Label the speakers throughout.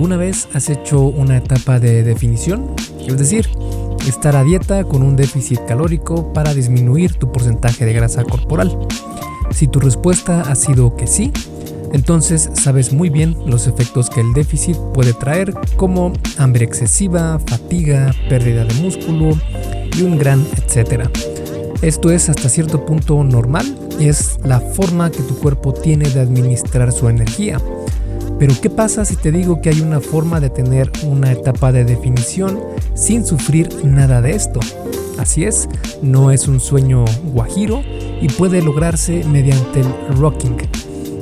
Speaker 1: ¿Alguna vez has hecho una etapa de definición? Es decir, estar a dieta con un déficit calórico para disminuir tu porcentaje de grasa corporal. Si tu respuesta ha sido que sí, entonces sabes muy bien los efectos que el déficit puede traer como hambre excesiva, fatiga, pérdida de músculo y un gran etcétera. Esto es hasta cierto punto normal y es la forma que tu cuerpo tiene de administrar su energía. Pero ¿qué pasa si te digo que hay una forma de tener una etapa de definición sin sufrir nada de esto? Así es, no es un sueño guajiro y puede lograrse mediante el rocking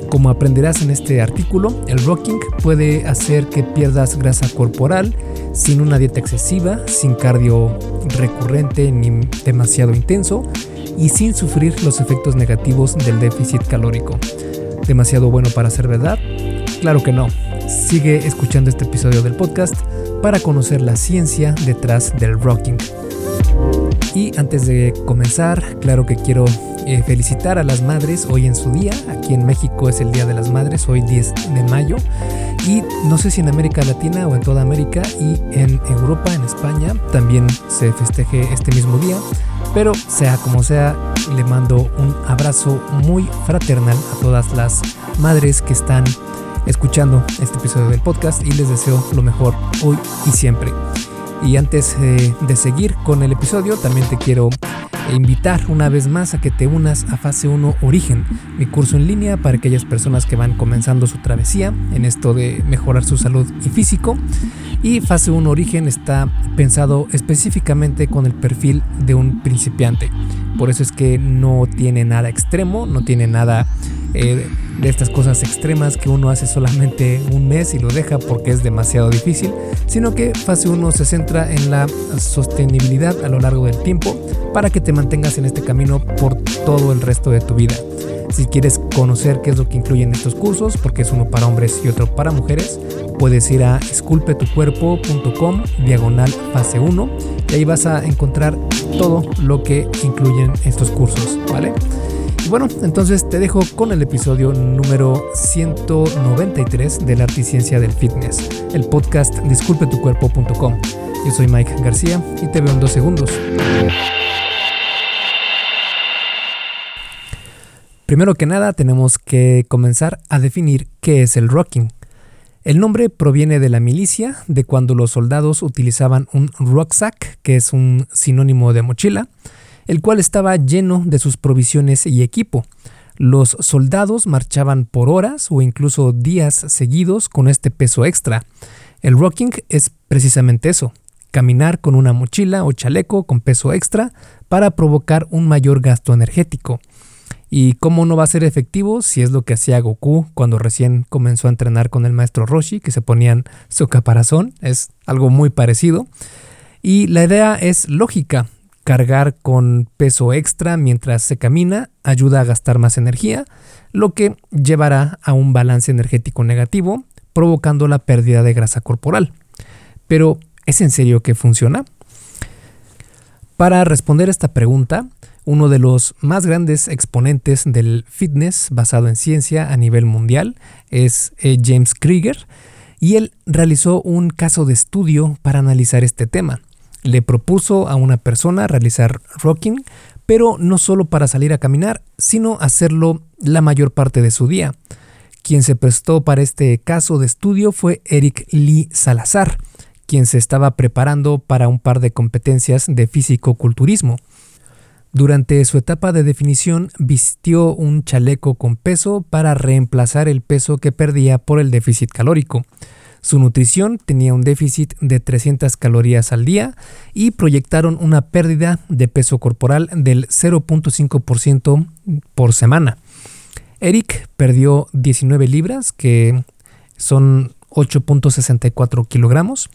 Speaker 1: como aprenderás en este artículo, el rocking puede hacer que pierdas grasa corporal sin una dieta excesiva, sin cardio recurrente ni demasiado intenso y sin sufrir los efectos negativos del déficit calórico. ¿Demasiado bueno para ser verdad? Claro que no. Sigue escuchando este episodio del podcast para conocer la ciencia detrás del rocking. Y antes de comenzar, claro que quiero eh, felicitar a las madres hoy en su día. Aquí en México es el Día de las Madres, hoy 10 de mayo. Y no sé si en América Latina o en toda América y en Europa, en España, también se festeje este mismo día. Pero sea como sea, le mando un abrazo muy fraternal a todas las madres que están escuchando este episodio del podcast y les deseo lo mejor hoy y siempre. Y antes eh, de seguir con el episodio, también te quiero e invitar una vez más a que te unas a Fase 1 Origen, mi curso en línea para aquellas personas que van comenzando su travesía en esto de mejorar su salud y físico. Y Fase 1 Origen está pensado específicamente con el perfil de un principiante. Por eso es que no tiene nada extremo, no tiene nada eh, de estas cosas extremas que uno hace solamente un mes y lo deja porque es demasiado difícil, sino que fase 1 se centra en la sostenibilidad a lo largo del tiempo para que te mantengas en este camino por todo el resto de tu vida. Si quieres conocer qué es lo que incluyen estos cursos, porque es uno para hombres y otro para mujeres, puedes ir a esculpetucuerpo.com diagonal fase 1 y ahí vas a encontrar todo lo que incluyen estos cursos, ¿vale? Bueno, entonces te dejo con el episodio número 193 de la arte ciencia del fitness, el podcast disculpetucuerpo.com. Yo soy Mike García y te veo en dos segundos. Primero que nada tenemos que comenzar a definir qué es el rocking. El nombre proviene de la milicia, de cuando los soldados utilizaban un rucksack, que es un sinónimo de mochila, el cual estaba lleno de sus provisiones y equipo. Los soldados marchaban por horas o incluso días seguidos con este peso extra. El rocking es precisamente eso, caminar con una mochila o chaleco con peso extra para provocar un mayor gasto energético. ¿Y cómo no va a ser efectivo si es lo que hacía Goku cuando recién comenzó a entrenar con el maestro Roshi, que se ponían su caparazón? Es algo muy parecido. Y la idea es lógica. Cargar con peso extra mientras se camina ayuda a gastar más energía, lo que llevará a un balance energético negativo, provocando la pérdida de grasa corporal. Pero, ¿es en serio que funciona? Para responder esta pregunta, uno de los más grandes exponentes del fitness basado en ciencia a nivel mundial es eh, James Krieger, y él realizó un caso de estudio para analizar este tema le propuso a una persona realizar rocking, pero no solo para salir a caminar, sino hacerlo la mayor parte de su día. Quien se prestó para este caso de estudio fue Eric Lee Salazar, quien se estaba preparando para un par de competencias de físico-culturismo. Durante su etapa de definición vistió un chaleco con peso para reemplazar el peso que perdía por el déficit calórico. Su nutrición tenía un déficit de 300 calorías al día y proyectaron una pérdida de peso corporal del 0.5% por semana. Eric perdió 19 libras, que son 8.64 kilogramos,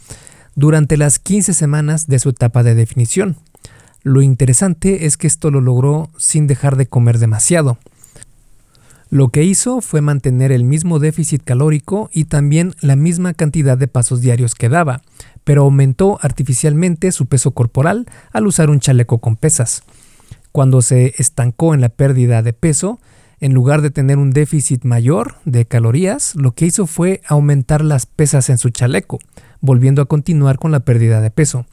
Speaker 1: durante las 15 semanas de su etapa de definición. Lo interesante es que esto lo logró sin dejar de comer demasiado. Lo que hizo fue mantener el mismo déficit calórico y también la misma cantidad de pasos diarios que daba, pero aumentó artificialmente su peso corporal al usar un chaleco con pesas. Cuando se estancó en la pérdida de peso, en lugar de tener un déficit mayor de calorías, lo que hizo fue aumentar las pesas en su chaleco, volviendo a continuar con la pérdida de peso.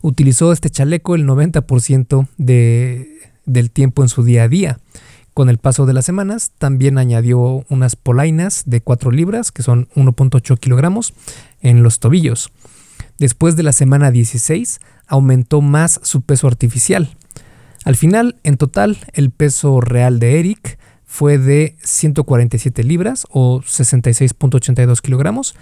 Speaker 1: Utilizó este chaleco el 90% de, del tiempo en su día a día. Con el paso de las semanas, también añadió unas polainas de 4 libras, que son 1.8 kilogramos, en los tobillos. Después de la semana 16, aumentó más su peso artificial. Al final, en total, el peso real de Eric fue de 147 libras o 66.82 kilogramos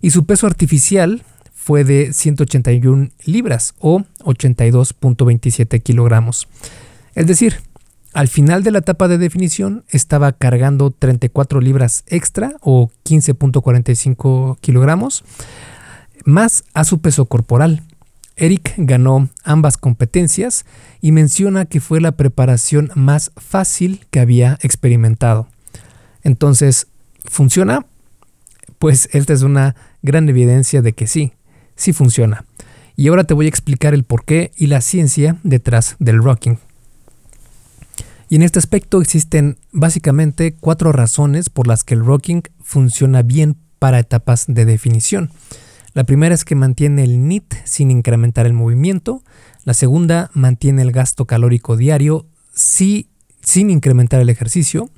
Speaker 1: y su peso artificial fue de 181 libras o 82.27 kilogramos. Es decir, al final de la etapa de definición estaba cargando 34 libras extra o 15.45 kilogramos más a su peso corporal. Eric ganó ambas competencias y menciona que fue la preparación más fácil que había experimentado. Entonces, ¿funciona? Pues esta es una gran evidencia de que sí, sí funciona. Y ahora te voy a explicar el porqué y la ciencia detrás del rocking. Y en este aspecto existen básicamente cuatro razones por las que el rocking funciona bien para etapas de definición. La primera es que mantiene el NIT sin incrementar el movimiento. La segunda mantiene el gasto calórico diario sin incrementar el ejercicio.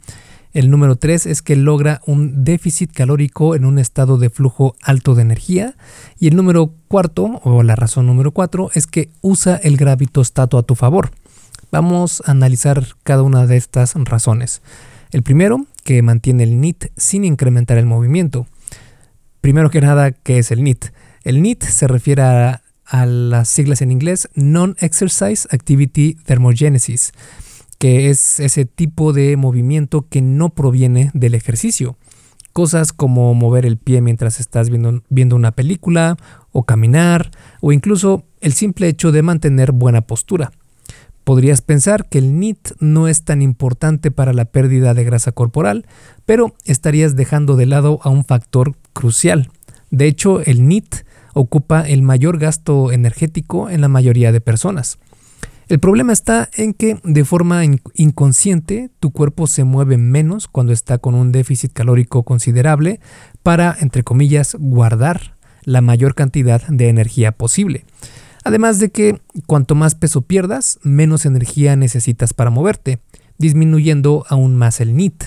Speaker 1: El número tres es que logra un déficit calórico en un estado de flujo alto de energía. Y el número cuarto, o la razón número cuatro, es que usa el gravitostato a tu favor. Vamos a analizar cada una de estas razones. El primero, que mantiene el NIT sin incrementar el movimiento. Primero que nada, ¿qué es el NEAT? El NEAT se refiere a, las siglas en inglés Non-Exercise Activity Thermogenesis, que es ese tipo de movimiento que no proviene del ejercicio. Cosas como mover el pie mientras estás viendo una película, o caminar, o incluso el simple hecho de mantener buena postura. Podrías pensar que el NIT no es tan importante para la pérdida de grasa corporal, pero estarías dejando de lado a un factor crucial. De hecho, el NIT ocupa el mayor gasto energético en la mayoría de personas. El problema está en que de forma inconsciente tu cuerpo se mueve menos cuando está con un déficit calórico considerable para, entre comillas, guardar la mayor cantidad de energía posible. Además de que cuanto más peso pierdas, menos energía necesitas para moverte, disminuyendo aún más el NIT.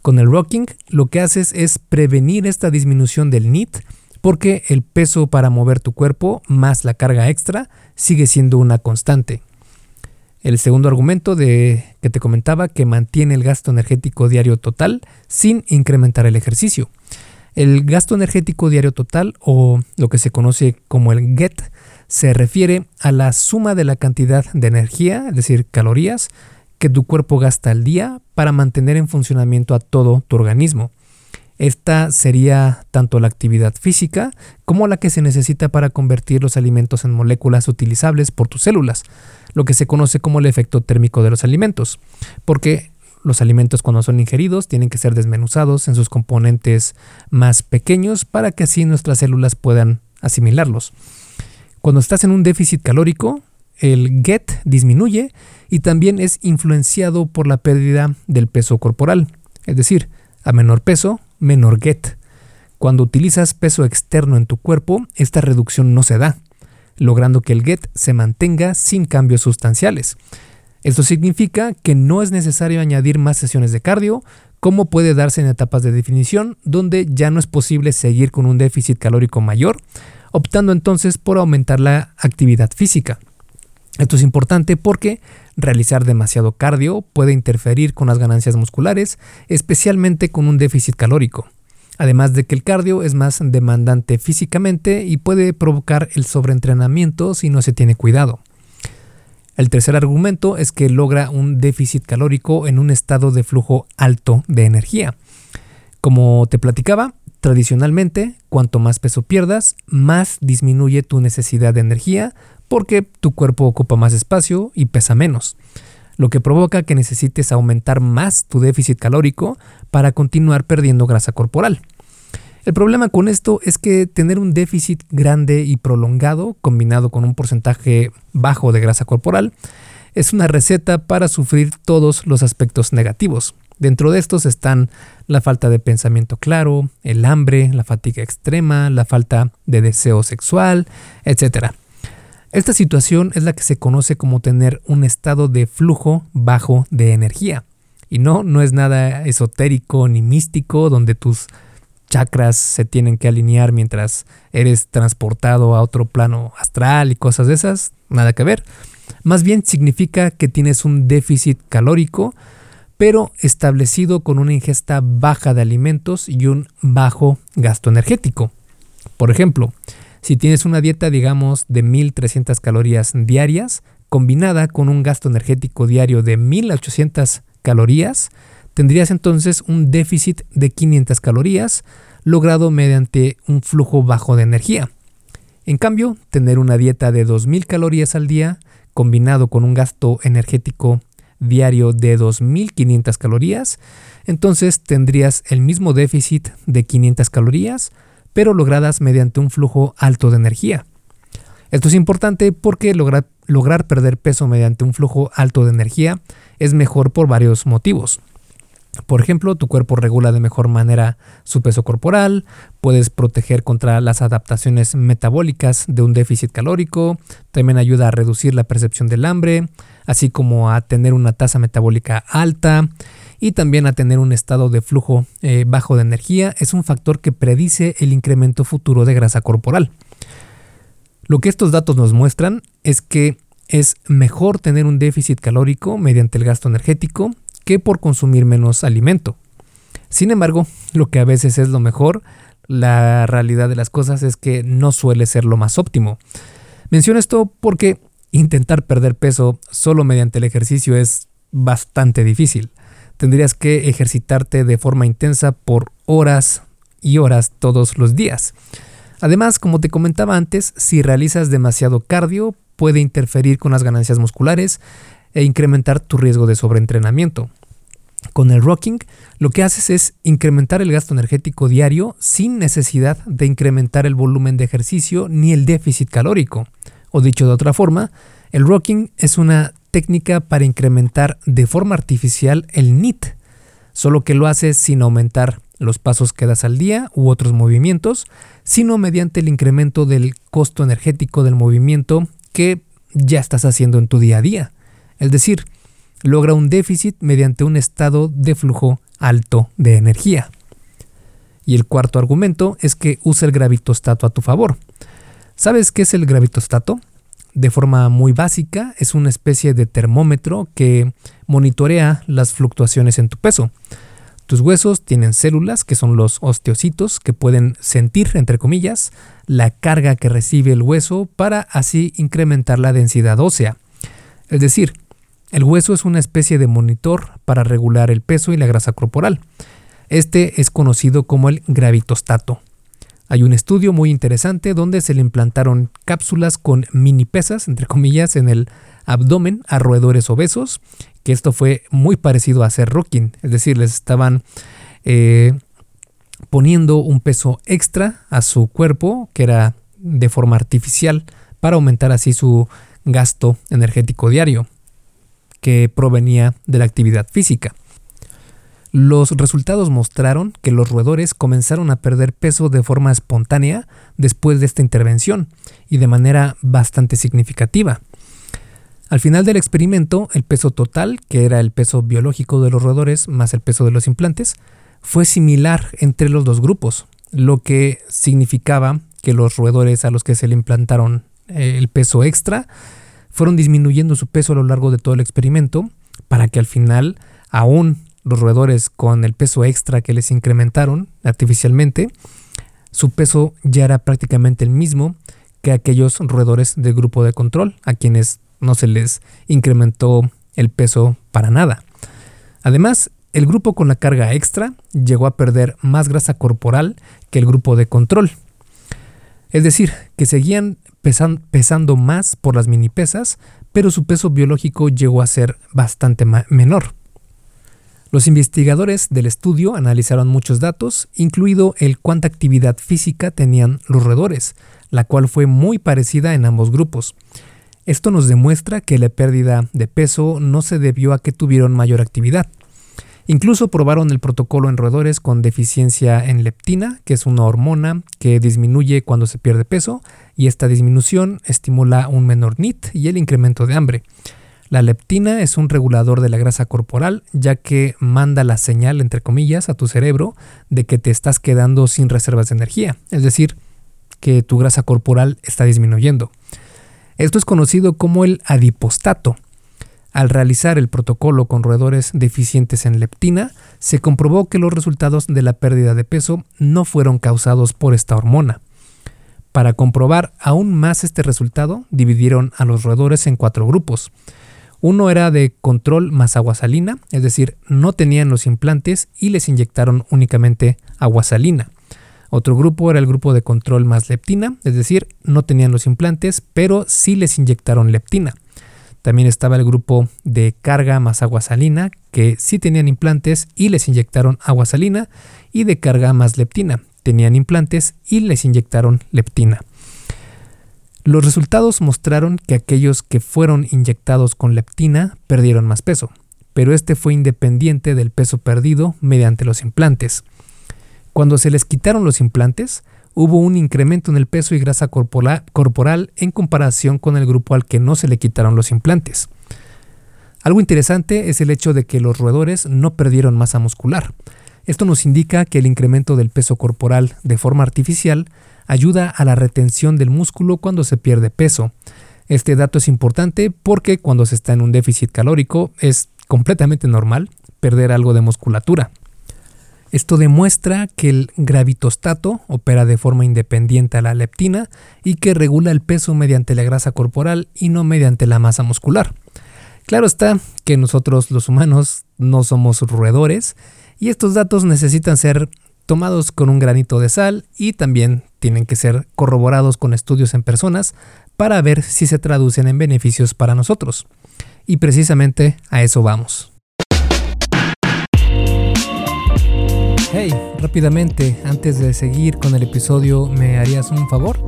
Speaker 1: Con el rocking lo que haces es prevenir esta disminución del NIT porque el peso para mover tu cuerpo más la carga extra sigue siendo una constante. El segundo argumento de que te comentaba que mantiene el gasto energético diario total sin incrementar el ejercicio. El gasto energético diario total o lo que se conoce como el GET se refiere a la suma de la cantidad de energía, es decir, calorías, que tu cuerpo gasta al día para mantener en funcionamiento a todo tu organismo. Esta sería tanto la actividad física como la que se necesita para convertir los alimentos en moléculas utilizables por tus células, lo que se conoce como el efecto térmico de los alimentos, porque los alimentos cuando son ingeridos tienen que ser desmenuzados en sus componentes más pequeños para que así nuestras células puedan asimilarlos. Cuando estás en un déficit calórico, el GET disminuye y también es influenciado por la pérdida del peso corporal. Es decir, a menor peso, menor GET. Cuando utilizas peso externo en tu cuerpo, esta reducción no se da, logrando que el GET se mantenga sin cambios sustanciales. Esto significa que no es necesario añadir más sesiones de cardio, como puede darse en etapas de definición, donde ya no es posible seguir con un déficit calórico mayor, optando entonces por aumentar la actividad física. Esto es importante porque realizar demasiado cardio puede interferir con las ganancias musculares, especialmente con un déficit calórico. Además de que el cardio es más demandante físicamente y puede provocar el sobreentrenamiento si no se tiene cuidado. El tercer argumento es que logra un déficit calórico en un estado de flujo alto de energía. Como te platicaba, Tradicionalmente, cuanto más peso pierdas, más disminuye tu necesidad de energía porque tu cuerpo ocupa más espacio y pesa menos, lo que provoca que necesites aumentar más tu déficit calórico para continuar perdiendo grasa corporal. El problema con esto es que tener un déficit grande y prolongado combinado con un porcentaje bajo de grasa corporal es una receta para sufrir todos los aspectos negativos, Dentro de estos están la falta de pensamiento claro, el hambre, la fatiga extrema, la falta de deseo sexual, etc. Esta situación es la que se conoce como tener un estado de flujo bajo de energía. Y no, no es nada esotérico ni místico donde tus chakras se tienen que alinear mientras eres transportado a otro plano astral y cosas de esas, nada que ver. Más bien significa que tienes un déficit calórico, pero establecido con una ingesta baja de alimentos y un bajo gasto energético. Por ejemplo, si tienes una dieta, digamos, de 1300 calorías diarias, combinada con un gasto energético diario de 1800 calorías, tendrías entonces un déficit de 500 calorías logrado mediante un flujo bajo de energía. En cambio, tener una dieta de 2000 calorías al día combinado con un gasto energético diario de 2500 calorías, entonces tendrías el mismo déficit de 500 calorías, pero logradas mediante un flujo alto de energía. Esto es importante porque lograr, lograr perder peso mediante un flujo alto de energía es mejor por varios motivos. Por ejemplo, tu cuerpo regula de mejor manera su peso corporal, puedes proteger contra las adaptaciones metabólicas de un déficit calórico, también ayuda a reducir la percepción del hambre, así como a tener una tasa metabólica alta y también a tener un estado de flujo eh, bajo de energía. Es un factor que predice el incremento futuro de grasa corporal. Lo que estos datos nos muestran es que es mejor tener un déficit calórico mediante el gasto energético que por consumir menos alimento. Sin embargo, lo que a veces es lo mejor, la realidad de las cosas es que no suele ser lo más óptimo. Menciono esto porque intentar perder peso solo mediante el ejercicio es bastante difícil. Tendrías que ejercitarte de forma intensa por horas y horas todos los días. Además, como te comentaba antes, si realizas demasiado cardio, puede interferir con las ganancias musculares e incrementar tu riesgo de sobreentrenamiento. Con el rocking, lo que haces es incrementar el gasto energético diario sin necesidad de incrementar el volumen de ejercicio ni el déficit calórico. O dicho de otra forma, el rocking es una técnica para incrementar de forma artificial el NIT, solo que lo haces sin aumentar los pasos que das al día u otros movimientos, sino mediante el incremento del costo energético del movimiento que ya estás haciendo en tu día a día. Es decir, logra un déficit mediante un estado de flujo alto de energía. Y el cuarto argumento es que usa el gravitostato a tu favor. ¿Sabes qué es el gravitostato? De forma muy básica, es una especie de termómetro que monitorea las fluctuaciones en tu peso. Tus huesos tienen células, que son los osteocitos, que pueden sentir, entre comillas, la carga que recibe el hueso para así incrementar la densidad ósea. Es decir, el hueso es una especie de monitor para regular el peso y la grasa corporal. Este es conocido como el gravitostato. Hay un estudio muy interesante donde se le implantaron cápsulas con mini pesas, entre comillas, en el abdomen a roedores obesos, que esto fue muy parecido a hacer rocking, es decir, les estaban eh, poniendo un peso extra a su cuerpo, que era de forma artificial, para aumentar así su gasto energético diario que provenía de la actividad física. Los resultados mostraron que los roedores comenzaron a perder peso de forma espontánea después de esta intervención y de manera bastante significativa. Al final del experimento, el peso total, que era el peso biológico de los roedores más el peso de los implantes, fue similar entre los dos grupos, lo que significaba que los roedores a los que se le implantaron eh, el peso extra fueron disminuyendo su peso a lo largo de todo el experimento para que al final aún los roedores con el peso extra que les incrementaron artificialmente, su peso ya era prácticamente el mismo que aquellos roedores del grupo de control, a quienes no se les incrementó el peso para nada. Además, el grupo con la carga extra llegó a perder más grasa corporal que el grupo de control. Es decir, que seguían pesando más por las mini pesas, pero su peso biológico llegó a ser bastante menor. Los investigadores del estudio analizaron muchos datos, incluido el cuánta actividad física tenían los roedores, la cual fue muy parecida en ambos grupos. Esto nos demuestra que la pérdida de peso no se debió a que tuvieron mayor actividad. Incluso probaron el protocolo en roedores con deficiencia en leptina, que es una hormona que disminuye cuando se pierde peso, y esta disminución estimula un menor NIT y el incremento de hambre. La leptina es un regulador de la grasa corporal, ya que manda la señal, entre comillas, a tu cerebro de que te estás quedando sin reservas de energía, es decir, que tu grasa corporal está disminuyendo. Esto es conocido como el adipostato al realizar el protocolo con roedores deficientes en leptina, se comprobó que los resultados de la pérdida de peso no fueron causados por esta hormona. Para comprobar aún más este resultado, dividieron a los roedores en cuatro grupos. Uno era de control más agua salina, es decir, no tenían los implantes y les inyectaron únicamente agua salina. Otro grupo era el grupo de control más leptina, es decir, no tenían los implantes, pero sí les inyectaron leptina. También estaba el grupo de carga más agua salina, que sí tenían implantes y les inyectaron agua salina, y de carga más leptina. Tenían implantes y les inyectaron leptina. Los resultados mostraron que aquellos que fueron inyectados con leptina perdieron más peso, pero este fue independiente del peso perdido mediante los implantes. Cuando se les quitaron los implantes, hubo un incremento en el peso y grasa corporal en comparación con el grupo al que no se le quitaron los implantes. Algo interesante es el hecho de que los roedores no perdieron masa muscular. Esto nos indica que el incremento del peso corporal de forma artificial ayuda a la retención del músculo cuando se pierde peso. Este dato es importante porque cuando se está en un déficit calórico es completamente normal perder algo de musculatura. Esto demuestra que el gravitostato opera de forma independiente a la leptina y que regula el peso mediante la grasa corporal y no mediante la masa muscular. Claro está que nosotros los humanos no somos roedores y estos datos necesitan ser tomados con un granito de sal y también tienen que ser corroborados con estudios en personas para ver si se traducen en beneficios para nosotros. Y precisamente a eso vamos. Hey, rápidamente, antes de seguir con el episodio, ¿me harías un favor?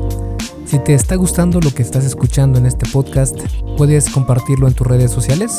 Speaker 1: Si te está gustando lo que estás escuchando en este podcast, puedes compartirlo en tus redes sociales.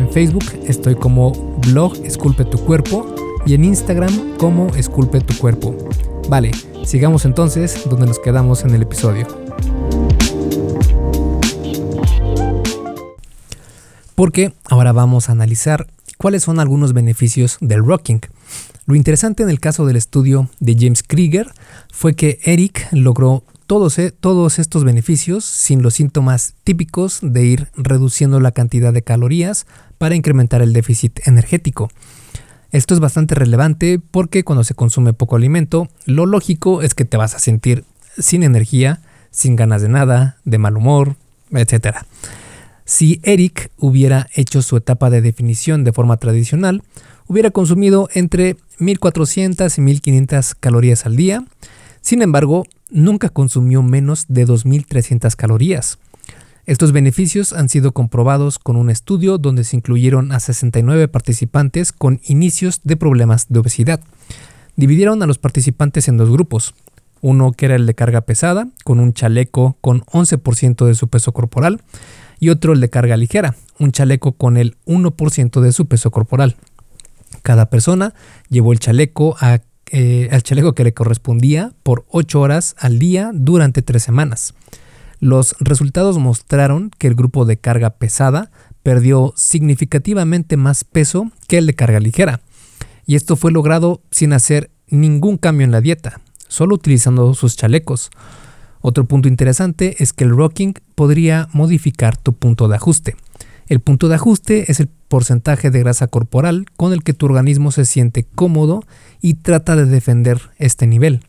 Speaker 1: En Facebook estoy como blog Esculpe tu cuerpo y en Instagram como Esculpe tu cuerpo. Vale, sigamos entonces donde nos quedamos en el episodio. Porque ahora vamos a analizar cuáles son algunos beneficios del rocking. Lo interesante en el caso del estudio de James Krieger fue que Eric logró todos, eh, todos, estos beneficios sin los síntomas típicos de ir reduciendo la cantidad de calorías para incrementar el déficit energético. Esto es bastante relevante porque cuando se consume poco alimento, lo lógico es que te vas a sentir sin energía, sin ganas de nada, de mal humor, etc. Si Eric hubiera hecho su etapa de definición de forma tradicional, hubiera consumido entre 1400 y 1500 calorías al día. Sin embargo, nunca consumió menos de 2300 calorías. Estos beneficios han sido comprobados con un estudio donde se incluyeron a 69 participantes con inicios de problemas de obesidad. Dividieron a los participantes en dos grupos, uno que era el de carga pesada, con un chaleco con 11% de su peso corporal, y otro el de carga ligera, un chaleco con el 1% de su peso corporal. Cada persona llevó el chaleco a, eh, al chaleco que le correspondía por 8 horas al día durante 3 semanas. Los resultados mostraron que el grupo de carga pesada perdió significativamente más peso que el de carga ligera. Y esto fue logrado sin hacer ningún cambio en la dieta, solo utilizando sus chalecos. Otro punto interesante es que el rocking podría modificar tu punto de ajuste. El punto de ajuste es el porcentaje de grasa corporal con el que tu organismo se siente cómodo y trata de defender este nivel.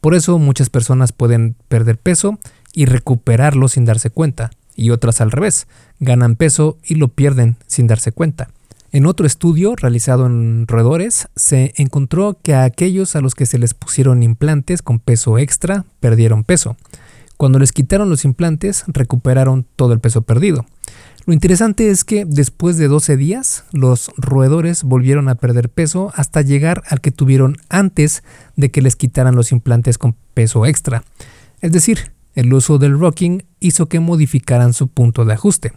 Speaker 1: Por eso muchas personas pueden perder peso y recuperarlo sin darse cuenta, y otras al revés, ganan peso y lo pierden sin darse cuenta. En otro estudio realizado en roedores, se encontró que a aquellos a los que se les pusieron implantes con peso extra perdieron peso. Cuando les quitaron los implantes, recuperaron todo el peso perdido. Lo interesante es que después de 12 días, los roedores volvieron a perder peso hasta llegar al que tuvieron antes de que les quitaran los implantes con peso extra. Es decir, el uso del rocking hizo que modificaran su punto de ajuste.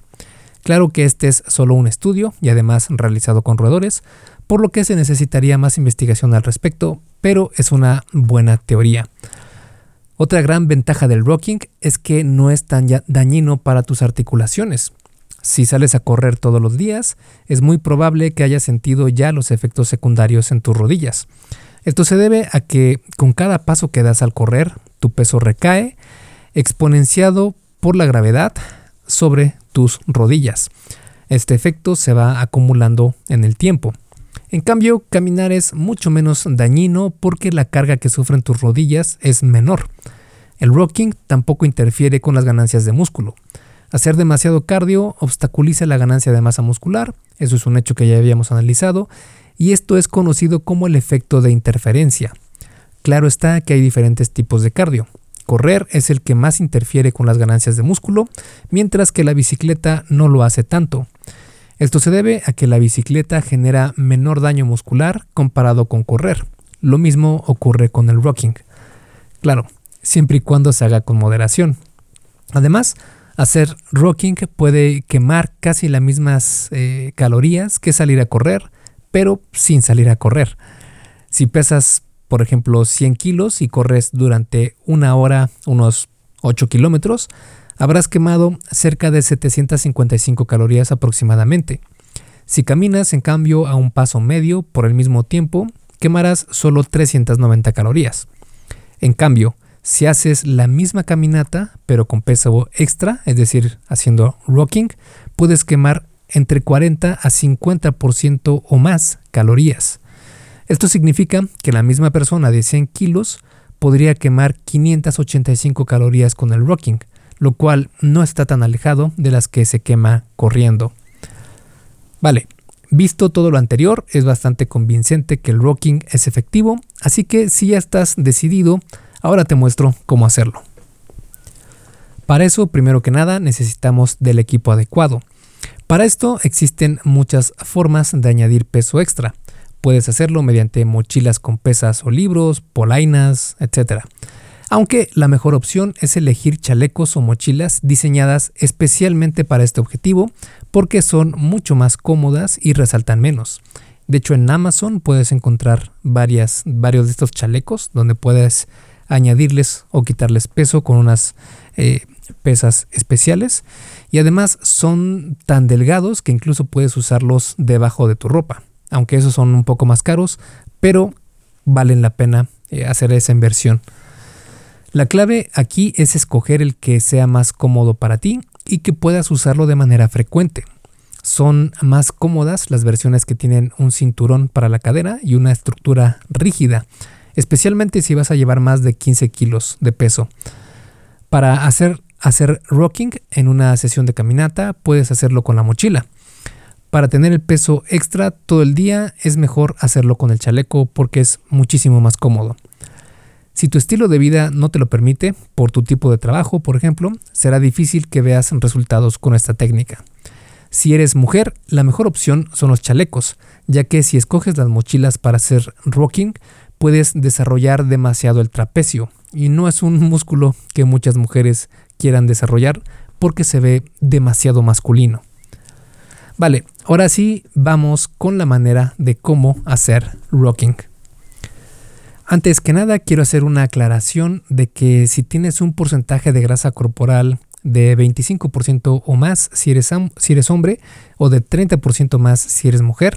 Speaker 1: Claro que este es solo un estudio y además realizado con roedores, por lo que se necesitaría más investigación al respecto, pero es una buena teoría. Otra gran ventaja del rocking es que no es tan dañino para tus articulaciones. Si sales a correr todos los días, es muy probable que hayas sentido ya los efectos secundarios en tus rodillas. Esto se debe a que con cada paso que das al correr, tu peso recae, exponenciado por la gravedad sobre tus rodillas. Este efecto se va acumulando en el tiempo. En cambio, caminar es mucho menos dañino porque la carga que sufren tus rodillas es menor. El rocking tampoco interfiere con las ganancias de músculo. Hacer demasiado cardio obstaculiza la ganancia de masa muscular, eso es un hecho que ya habíamos analizado, y esto es conocido como el efecto de interferencia. Claro está que hay diferentes tipos de cardio. Correr es el que más interfiere con las ganancias de músculo, mientras que la bicicleta no lo hace tanto. Esto se debe a que la bicicleta genera menor daño muscular comparado con correr. Lo mismo ocurre con el rocking. Claro, siempre y cuando se haga con moderación. Además, hacer rocking puede quemar casi las mismas eh, calorías que salir a correr, pero sin salir a correr. Si pesas por ejemplo, 100 kilos y corres durante una hora unos 8 kilómetros, habrás quemado cerca de 755 calorías aproximadamente. Si caminas, en cambio, a un paso medio por el mismo tiempo, quemarás solo 390 calorías. En cambio, si haces la misma caminata, pero con peso extra, es decir, haciendo rocking, puedes quemar entre 40 a 50% o más calorías. Esto significa que la misma persona de 100 kilos podría quemar 585 calorías con el rocking, lo cual no está tan alejado de las que se quema corriendo. Vale, visto todo lo anterior, es bastante convincente que el rocking es efectivo, así que si ya estás decidido, ahora te muestro cómo hacerlo. Para eso, primero que nada, necesitamos del equipo adecuado. Para esto existen muchas formas de añadir peso extra. Puedes hacerlo mediante mochilas con pesas o libros, polainas, etc. Aunque la mejor opción es elegir chalecos o mochilas diseñadas especialmente para este objetivo porque son mucho más cómodas y resaltan menos. De hecho, en Amazon puedes encontrar varias, varios de estos chalecos donde puedes añadirles o quitarles peso con unas eh, pesas especiales y además son tan delgados que incluso puedes usarlos debajo de tu ropa aunque esos son un poco más caros, pero valen la pena eh, hacer esa inversión. La clave aquí es escoger el que sea más cómodo para ti y que puedas usarlo de manera frecuente. Son más cómodas las versiones que tienen un cinturón para la cadera y una estructura rígida, especialmente si vas a llevar más de 15 kilos de peso. Para hacer, hacer rocking en una sesión de caminata puedes hacerlo con la mochila. Para tener el peso extra todo el día es mejor hacerlo con el chaleco porque es muchísimo más cómodo. Si tu estilo de vida no te lo permite, por tu tipo de trabajo, por ejemplo, será difícil que veas resultados con esta técnica. Si eres mujer, la mejor opción son los chalecos, ya que si escoges las mochilas para hacer rocking, puedes desarrollar demasiado el trapecio, y no es un músculo que muchas mujeres quieran desarrollar porque se ve demasiado masculino. Vale, ahora sí vamos con la manera de cómo hacer rocking. Antes que nada quiero hacer una aclaración de que si tienes un porcentaje de grasa corporal de 25% o más si eres, si eres hombre o de 30% más si eres mujer,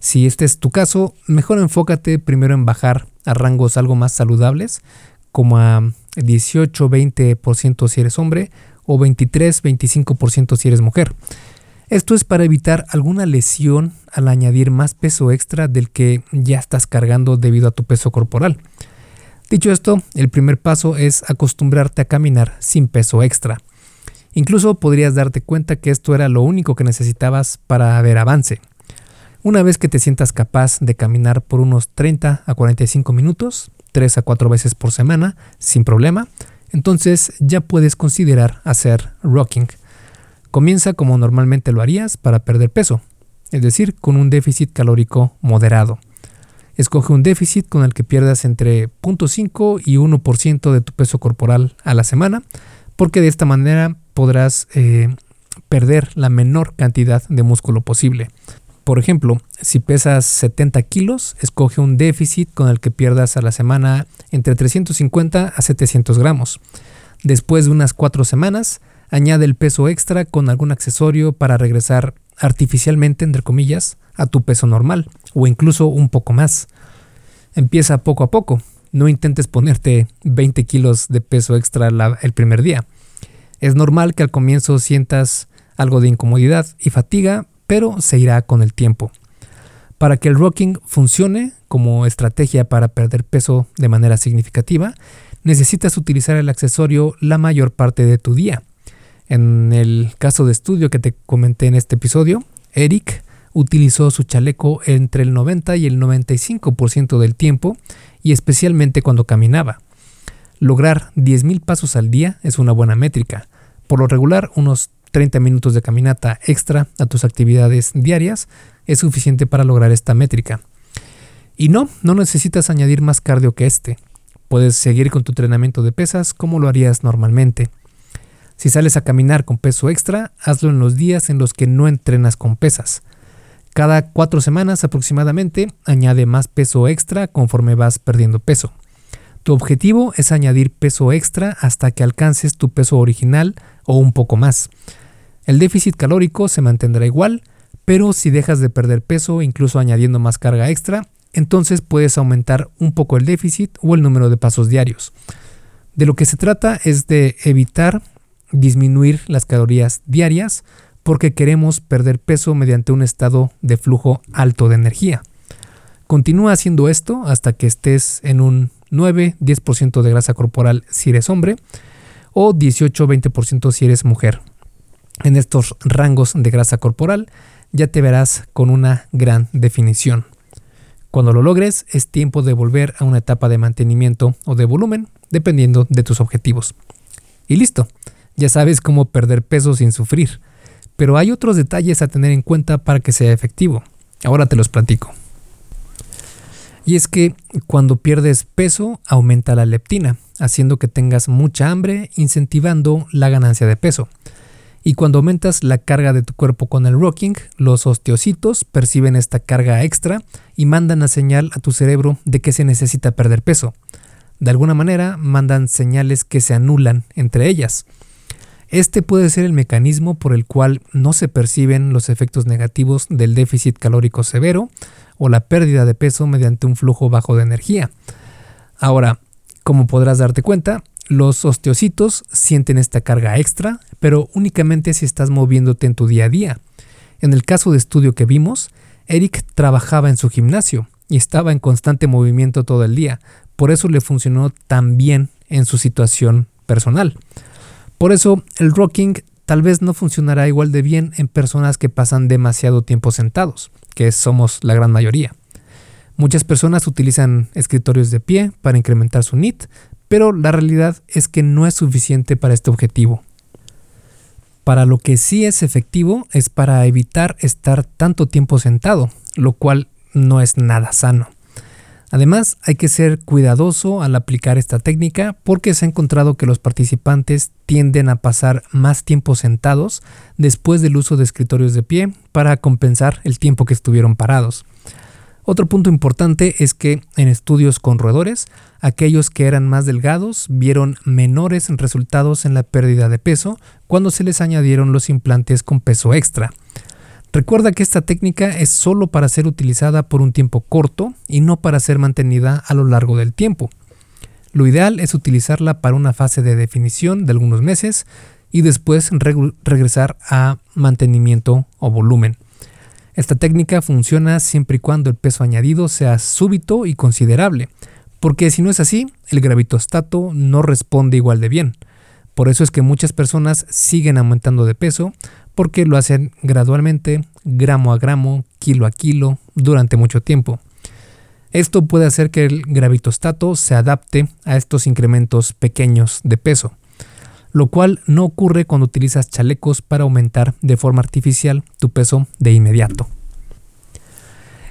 Speaker 1: si este es tu caso, mejor enfócate primero en bajar a rangos algo más saludables, como a 18-20% si eres hombre o 23-25% si eres mujer. Esto es para evitar alguna lesión al añadir más peso extra del que ya estás cargando debido a tu peso corporal. Dicho esto, el primer paso es acostumbrarte a caminar sin peso extra. Incluso podrías darte cuenta que esto era lo único que necesitabas para ver avance. Una vez que te sientas capaz de caminar por unos 30 a 45 minutos, 3 a 4 veces por semana, sin problema, entonces ya puedes considerar hacer rocking. Comienza como normalmente lo harías para perder peso, es decir, con un déficit calórico moderado. Escoge un déficit con el que pierdas entre 0.5 y 1% de tu peso corporal a la semana, porque de esta manera podrás eh, perder la menor cantidad de músculo posible. Por ejemplo, si pesas 70 kilos, escoge un déficit con el que pierdas a la semana entre 350 a 700 gramos. Después de unas 4 semanas, añade el peso extra con algún accesorio para regresar artificialmente, entre comillas, a tu peso normal o incluso un poco más. Empieza poco a poco. No intentes ponerte 20 kilos de peso extra el primer día. Es normal que al comienzo sientas algo de incomodidad y fatiga, pero se irá con el tiempo. Para que el rocking funcione como estrategia para perder peso de manera significativa, necesitas utilizar el accesorio la mayor parte de tu día. En el caso de estudio que te comenté en este episodio, Eric utilizó su chaleco entre el 90 y el 95% del tiempo y especialmente cuando caminaba. Lograr 10.000 pasos al día es una buena métrica. Por lo regular, unos 30 minutos de caminata extra a tus actividades diarias es suficiente para lograr esta métrica. Y no, no necesitas añadir más cardio que este. Puedes seguir con tu entrenamiento de pesas como lo harías normalmente. Si sales a caminar con peso extra, hazlo en los días en los que no entrenas con pesas. Cada cuatro semanas aproximadamente, añade más peso extra conforme vas perdiendo peso. Tu objetivo es añadir peso extra hasta que alcances tu peso original o un poco más. El déficit calórico se mantendrá igual, pero si dejas de perder peso incluso añadiendo más carga extra, entonces puedes aumentar un poco el déficit o el número de pasos diarios. De lo que se trata es de evitar disminuir las calorías diarias porque queremos perder peso mediante un estado de flujo alto de energía. Continúa haciendo esto hasta que estés en un 9-10% de grasa corporal si eres hombre o 18-20% si eres mujer. En estos rangos de grasa corporal ya te verás con una gran definición. Cuando lo logres es tiempo de volver a una etapa de mantenimiento o de volumen, dependiendo de tus objetivos. Y listo, ya sabes cómo perder peso sin sufrir, pero hay otros detalles a tener en cuenta para que sea efectivo. Ahora te los platico. Y es que cuando pierdes peso aumenta la leptina, haciendo que tengas mucha hambre, incentivando la ganancia de peso. Y cuando aumentas la carga de tu cuerpo con el rocking, los osteocitos perciben esta carga extra y mandan la señal a tu cerebro de que se necesita perder peso. De alguna manera mandan señales que se anulan entre ellas. Este puede ser el mecanismo por el cual no se perciben los efectos negativos del déficit calórico severo o la pérdida de peso mediante un flujo bajo de energía. Ahora, como podrás darte cuenta, los osteocitos sienten esta carga extra, pero únicamente si estás moviéndote en tu día a día. En el caso de estudio que vimos, Eric trabajaba en su gimnasio y estaba en constante movimiento todo el día, por eso le funcionó tan bien en su situación personal. Por eso el rocking tal vez no funcionará igual de bien en personas que pasan demasiado tiempo sentados, que somos la gran mayoría. Muchas personas utilizan escritorios de pie para incrementar su NIT, pero la realidad es que no es suficiente para este objetivo. Para lo que sí es efectivo es para evitar estar tanto tiempo sentado, lo cual no es nada sano. Además, hay que ser cuidadoso al aplicar esta técnica porque se ha encontrado que los participantes tienden a pasar más tiempo sentados después del uso de escritorios de pie para compensar el tiempo que estuvieron parados. Otro punto importante es que en estudios con roedores, aquellos que eran más delgados vieron menores resultados en la pérdida de peso cuando se les añadieron los implantes con peso extra. Recuerda que esta técnica es solo para ser utilizada por un tiempo corto y no para ser mantenida a lo largo del tiempo. Lo ideal es utilizarla para una fase de definición de algunos meses y después regresar a mantenimiento o volumen. Esta técnica funciona siempre y cuando el peso añadido sea súbito y considerable, porque si no es así, el gravitostato no responde igual de bien. Por eso es que muchas personas siguen aumentando de peso porque lo hacen gradualmente, gramo a gramo, kilo a kilo, durante mucho tiempo. Esto puede hacer que el gravitostato se adapte a estos incrementos pequeños de peso, lo cual no ocurre cuando utilizas chalecos para aumentar de forma artificial tu peso de inmediato.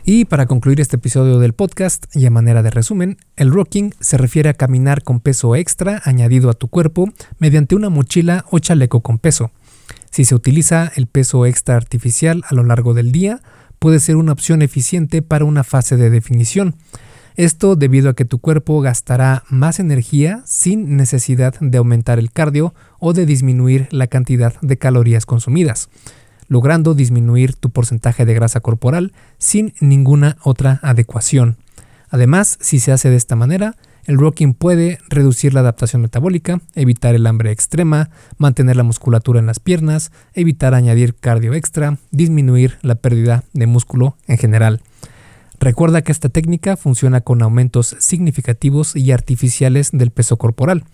Speaker 1: Y para concluir este episodio del podcast y a manera de resumen, el rocking se refiere a caminar con peso extra añadido a tu cuerpo mediante una mochila o chaleco con peso. Si se utiliza el peso extra artificial a lo largo del día, puede ser una opción eficiente para una fase de definición. Esto debido a que tu cuerpo gastará más energía sin necesidad de aumentar el cardio o de disminuir la cantidad de calorías consumidas, logrando disminuir tu porcentaje de grasa corporal sin ninguna otra adecuación. Además, si se hace de esta manera, el rocking puede reducir la adaptación metabólica, evitar el hambre extrema, mantener la musculatura en las piernas, evitar añadir cardio extra, disminuir la pérdida de músculo en general. Recuerda que esta técnica funciona con aumentos significativos y artificiales del peso corporal.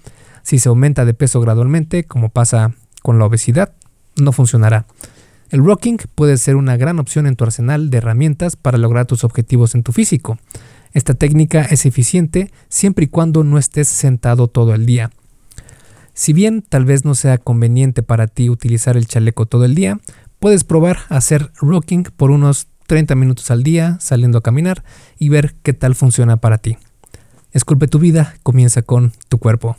Speaker 1: Si se aumenta de peso gradualmente, como pasa con la obesidad, no funcionará. El rocking puede ser una gran opción en tu arsenal de herramientas para lograr tus objetivos en tu físico. Esta técnica es eficiente siempre y cuando no estés sentado todo el día. Si bien tal vez no sea conveniente para ti utilizar el chaleco todo el día, puedes probar hacer rocking por unos 30 minutos al día saliendo a caminar y ver qué tal funciona para ti. Esculpe tu vida, comienza con tu cuerpo.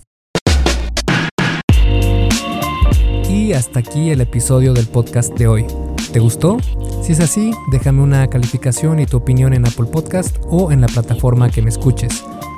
Speaker 1: Y hasta aquí el episodio del podcast de hoy. ¿Te gustó? Si es así, déjame una calificación y tu opinión en Apple Podcast o en la plataforma que me escuches.